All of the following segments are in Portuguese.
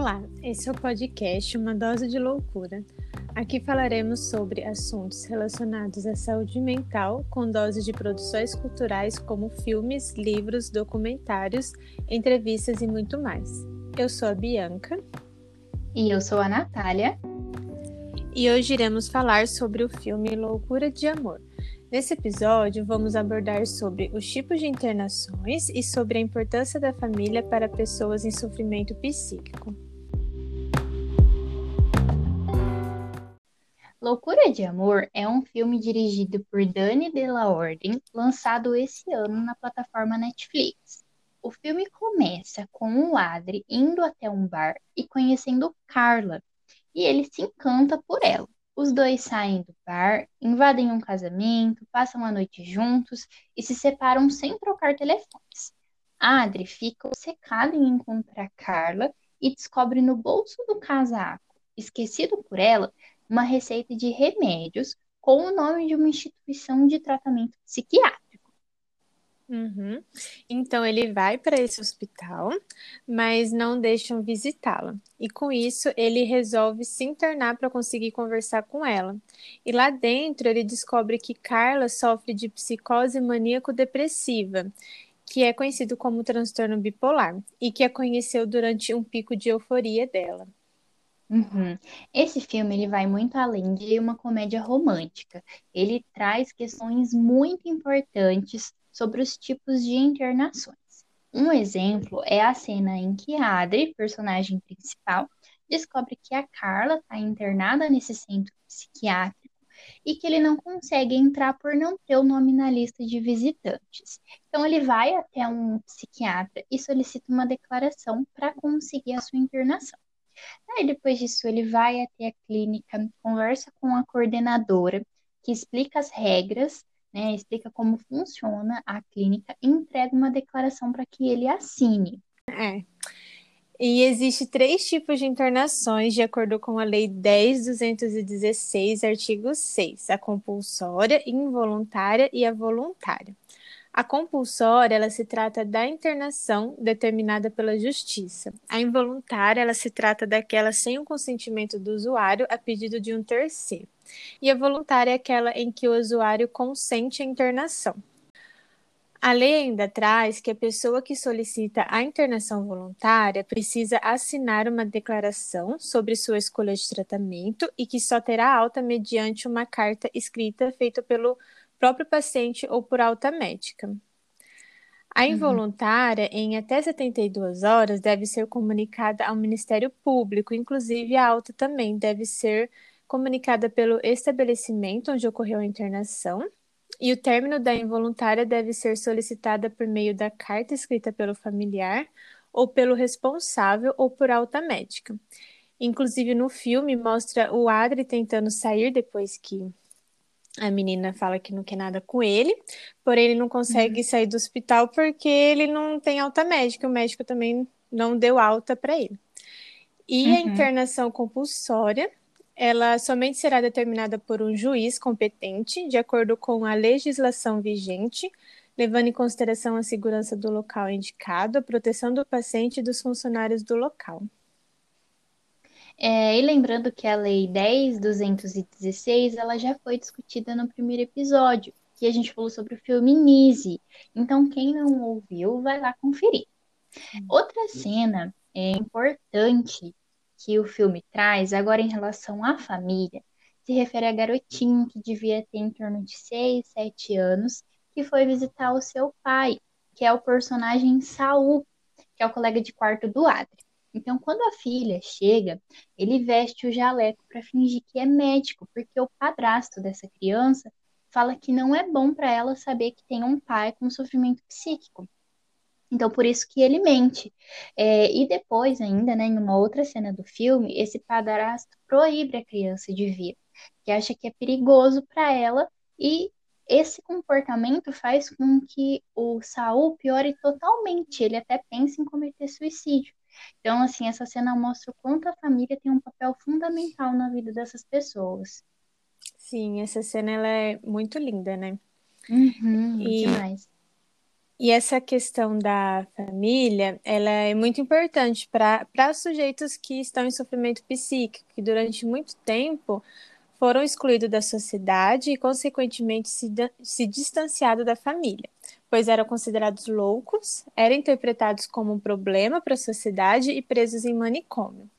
Olá, esse é o podcast Uma Dose de Loucura. Aqui falaremos sobre assuntos relacionados à saúde mental, com doses de produções culturais como filmes, livros, documentários, entrevistas e muito mais. Eu sou a Bianca. E eu sou a Natália. E hoje iremos falar sobre o filme Loucura de Amor. Nesse episódio, vamos abordar sobre os tipos de internações e sobre a importância da família para pessoas em sofrimento psíquico. Loucura de Amor é um filme dirigido por Dani De La Orden, lançado esse ano na plataforma Netflix. O filme começa com o Adri indo até um bar e conhecendo Carla, e ele se encanta por ela. Os dois saem do bar, invadem um casamento, passam a noite juntos e se separam sem trocar telefones. Adri fica obcecada em encontrar Carla e descobre no bolso do casaco, esquecido por ela, uma receita de remédios com o nome de uma instituição de tratamento psiquiátrico. Uhum. Então ele vai para esse hospital, mas não deixam visitá-la. E com isso ele resolve se internar para conseguir conversar com ela. E lá dentro ele descobre que Carla sofre de psicose maníaco-depressiva, que é conhecido como transtorno bipolar, e que a conheceu durante um pico de euforia dela. Uhum. Esse filme ele vai muito além de uma comédia romântica. Ele traz questões muito importantes sobre os tipos de internações. Um exemplo é a cena em que a Adri, personagem principal, descobre que a Carla está internada nesse centro psiquiátrico e que ele não consegue entrar por não ter o nome na lista de visitantes. Então ele vai até um psiquiatra e solicita uma declaração para conseguir a sua internação. Aí depois disso ele vai até a clínica, conversa com a coordenadora, que explica as regras né, explica como funciona a clínica e entrega uma declaração para que ele assine. É. E existe três tipos de internações, de acordo com a Lei 10.216, artigo 6, a compulsória, involuntária e a voluntária. A compulsória, ela se trata da internação determinada pela justiça. A involuntária, ela se trata daquela sem o consentimento do usuário a pedido de um terceiro. E a voluntária é aquela em que o usuário consente a internação. A lei ainda traz que a pessoa que solicita a internação voluntária precisa assinar uma declaração sobre sua escolha de tratamento e que só terá alta mediante uma carta escrita feita pelo próprio paciente ou por alta médica. A uhum. involuntária, uhum. em até 72 horas, deve ser comunicada ao Ministério Público, inclusive a alta também deve ser comunicada pelo estabelecimento onde ocorreu a internação, e o término da involuntária deve ser solicitada por meio da carta escrita pelo familiar ou pelo responsável ou por alta médica. Inclusive no filme mostra o Adri tentando sair depois que a menina fala que não quer nada com ele, porém ele não consegue uhum. sair do hospital porque ele não tem alta médica, o médico também não deu alta para ele. E uhum. a internação compulsória, ela somente será determinada por um juiz competente, de acordo com a legislação vigente, levando em consideração a segurança do local indicado, a proteção do paciente e dos funcionários do local. É, e lembrando que a Lei 10.216, ela já foi discutida no primeiro episódio, que a gente falou sobre o filme Nise. Então, quem não ouviu, vai lá conferir. Outra cena é, importante que o filme traz, agora em relação à família, se refere a garotinho que devia ter em torno de 6, 7 anos, que foi visitar o seu pai, que é o personagem Saul, que é o colega de quarto do Adri. Então, quando a filha chega, ele veste o jaleco para fingir que é médico, porque o padrasto dessa criança fala que não é bom para ela saber que tem um pai com sofrimento psíquico. Então, por isso que ele mente. É, e depois, ainda, né, em uma outra cena do filme, esse padrasto proíbe a criança de vir, que acha que é perigoso para ela, e esse comportamento faz com que o Saul piore totalmente. Ele até pensa em cometer suicídio. Então, assim, essa cena mostra o quanto a família tem um papel fundamental na vida dessas pessoas. Sim, essa cena ela é muito linda, né? Uhum, e, demais. E essa questão da família, ela é muito importante para sujeitos que estão em sofrimento psíquico, que durante muito tempo foram excluídos da sociedade e, consequentemente, se, se distanciados da família, pois eram considerados loucos, eram interpretados como um problema para a sociedade e presos em manicômio.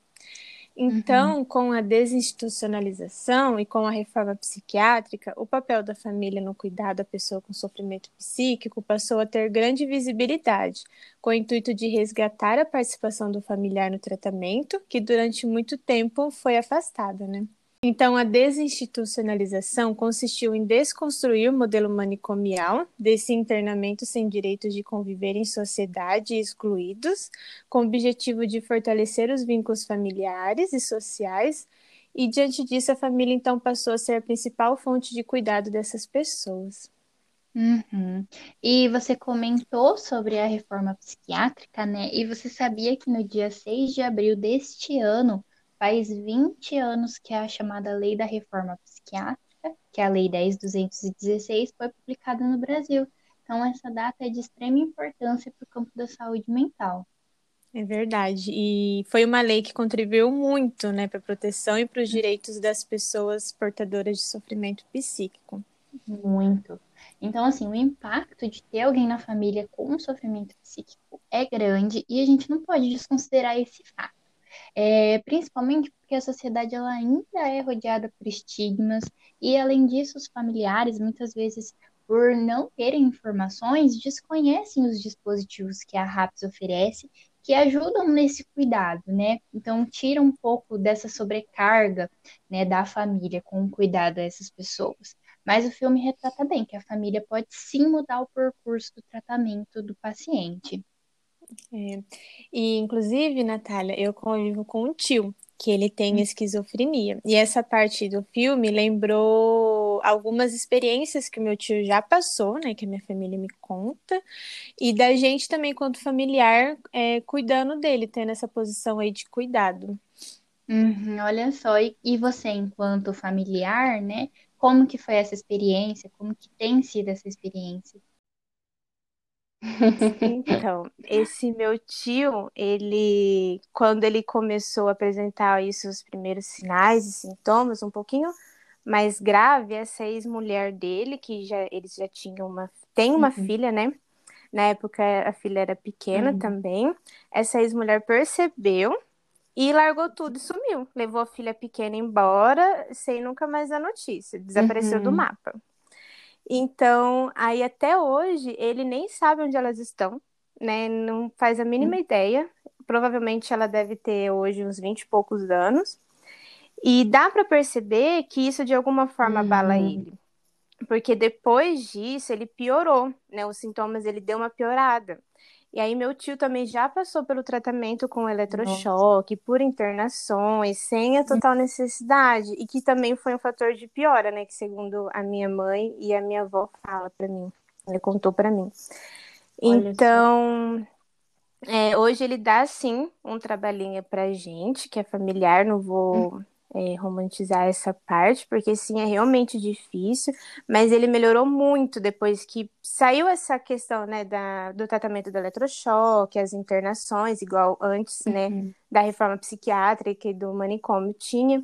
Então, uhum. com a desinstitucionalização e com a reforma psiquiátrica, o papel da família no cuidado à pessoa com sofrimento psíquico passou a ter grande visibilidade, com o intuito de resgatar a participação do familiar no tratamento, que durante muito tempo foi afastada, né? Então, a desinstitucionalização consistiu em desconstruir o modelo manicomial desse internamento sem direitos de conviver em sociedade excluídos, com o objetivo de fortalecer os vínculos familiares e sociais. E diante disso, a família então passou a ser a principal fonte de cuidado dessas pessoas. Uhum. E você comentou sobre a reforma psiquiátrica, né? E você sabia que no dia 6 de abril deste ano faz 20 anos que a chamada Lei da Reforma Psiquiátrica, que é a Lei 10.216, foi publicada no Brasil. Então, essa data é de extrema importância para o campo da saúde mental. É verdade. E foi uma lei que contribuiu muito né, para a proteção e para os direitos das pessoas portadoras de sofrimento psíquico. Muito. Então, assim, o impacto de ter alguém na família com sofrimento psíquico é grande e a gente não pode desconsiderar esse fato. É, principalmente porque a sociedade ela ainda é rodeada por estigmas e, além disso, os familiares, muitas vezes, por não terem informações, desconhecem os dispositivos que a RAPS oferece que ajudam nesse cuidado, né? Então, tira um pouco dessa sobrecarga, né, da família com o cuidado a essas pessoas. Mas o filme retrata bem que a família pode sim mudar o percurso do tratamento do paciente. É. E, inclusive, Natália, eu convivo com um tio que ele tem hum. esquizofrenia. E essa parte do filme lembrou algumas experiências que o meu tio já passou, né? Que a minha família me conta. E da gente também, quanto familiar, é, cuidando dele, tendo essa posição aí de cuidado. Uhum, olha só, e, e você, enquanto familiar, né? Como que foi essa experiência? Como que tem sido essa experiência? Então, esse meu tio, ele, quando ele começou a apresentar isso, os primeiros sinais e sintomas, um pouquinho mais grave, essa ex-mulher dele, que já, eles já tinham uma, tem uma uhum. filha, né? Na época a filha era pequena uhum. também. Essa ex-mulher percebeu e largou tudo e sumiu. Levou a filha pequena embora, sem nunca mais a notícia. Desapareceu uhum. do mapa. Então, aí até hoje, ele nem sabe onde elas estão, né? Não faz a mínima hum. ideia. Provavelmente ela deve ter hoje uns 20 e poucos anos. E dá para perceber que isso de alguma forma uhum. abala ele. Porque depois disso ele piorou, né? Os sintomas ele deu uma piorada. E aí meu tio também já passou pelo tratamento com eletrochoque, Nossa. por internações, sem a total necessidade, e que também foi um fator de piora, né, que segundo a minha mãe e a minha avó fala para mim, ele contou para mim. Olha então, é, hoje ele dá sim um trabalhinho pra gente, que é familiar, não vou hum é, romantizar essa parte, porque sim, é realmente difícil, mas ele melhorou muito depois que saiu essa questão, né, da, do tratamento do eletrochoque, as internações, igual antes, né, uhum. da reforma psiquiátrica e do manicômio tinha.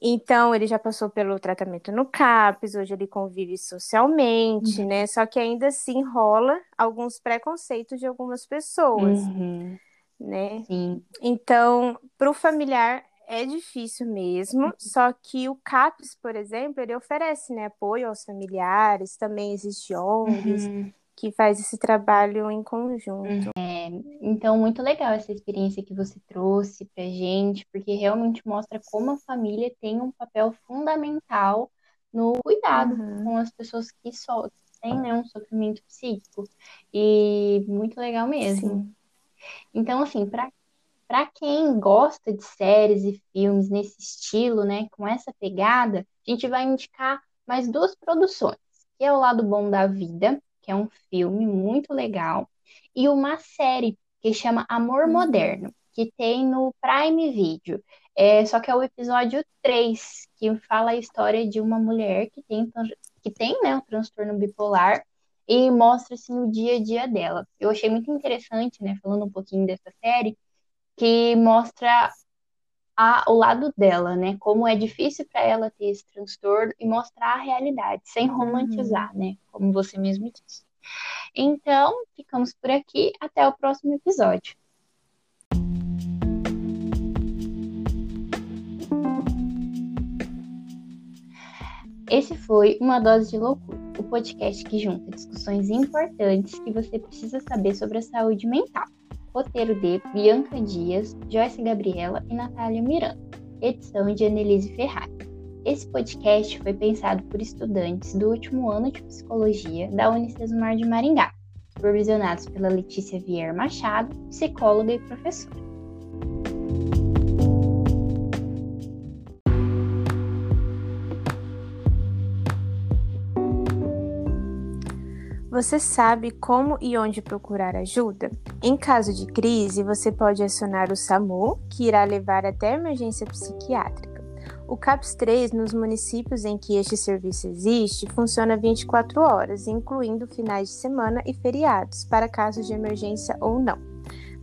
Então, ele já passou pelo tratamento no CAPS, hoje ele convive socialmente, uhum. né? Só que ainda assim rola alguns preconceitos de algumas pessoas, uhum. né? Sim. Então, para o familiar é difícil mesmo, só que o CAPES, por exemplo, ele oferece né, apoio aos familiares, também existe ONGs uhum. que faz esse trabalho em conjunto. É, então, muito legal essa experiência que você trouxe pra gente, porque realmente mostra como a família tem um papel fundamental no cuidado uhum. com as pessoas que têm né, um sofrimento psíquico. E muito legal mesmo. Sim. Então, assim, para para quem gosta de séries e filmes nesse estilo, né, com essa pegada, a gente vai indicar mais duas produções, que é O Lado Bom da Vida, que é um filme muito legal, e uma série que chama Amor uhum. Moderno, que tem no Prime Video. É, só que é o episódio 3, que fala a história de uma mulher que tem, que tem né, um transtorno bipolar e mostra assim o dia a dia dela. Eu achei muito interessante, né, falando um pouquinho dessa série, que mostra a, o lado dela, né, como é difícil para ela ter esse transtorno e mostrar a realidade, sem uhum. romantizar, uhum. né, como você mesmo disse. Então, ficamos por aqui, até o próximo episódio. Esse foi Uma Dose de Loucura, o podcast que junta discussões importantes que você precisa saber sobre a saúde mental. Roteiro de Bianca Dias, Joyce Gabriela e Natália Miranda. Edição de Annelise Ferrari. Esse podcast foi pensado por estudantes do último ano de psicologia da Unicesumar de Maringá, supervisionados pela Letícia Vieira Machado, psicóloga e professora. Você sabe como e onde procurar ajuda? Em caso de crise, você pode acionar o SAMU, que irá levar até emergência psiquiátrica. O CAPS 3, nos municípios em que este serviço existe, funciona 24 horas, incluindo finais de semana e feriados, para casos de emergência ou não.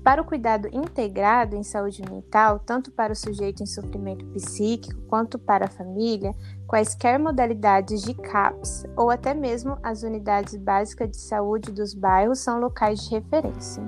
Para o cuidado integrado em saúde mental, tanto para o sujeito em sofrimento psíquico quanto para a família, quaisquer modalidades de CAPS ou até mesmo as unidades básicas de saúde dos bairros são locais de referência.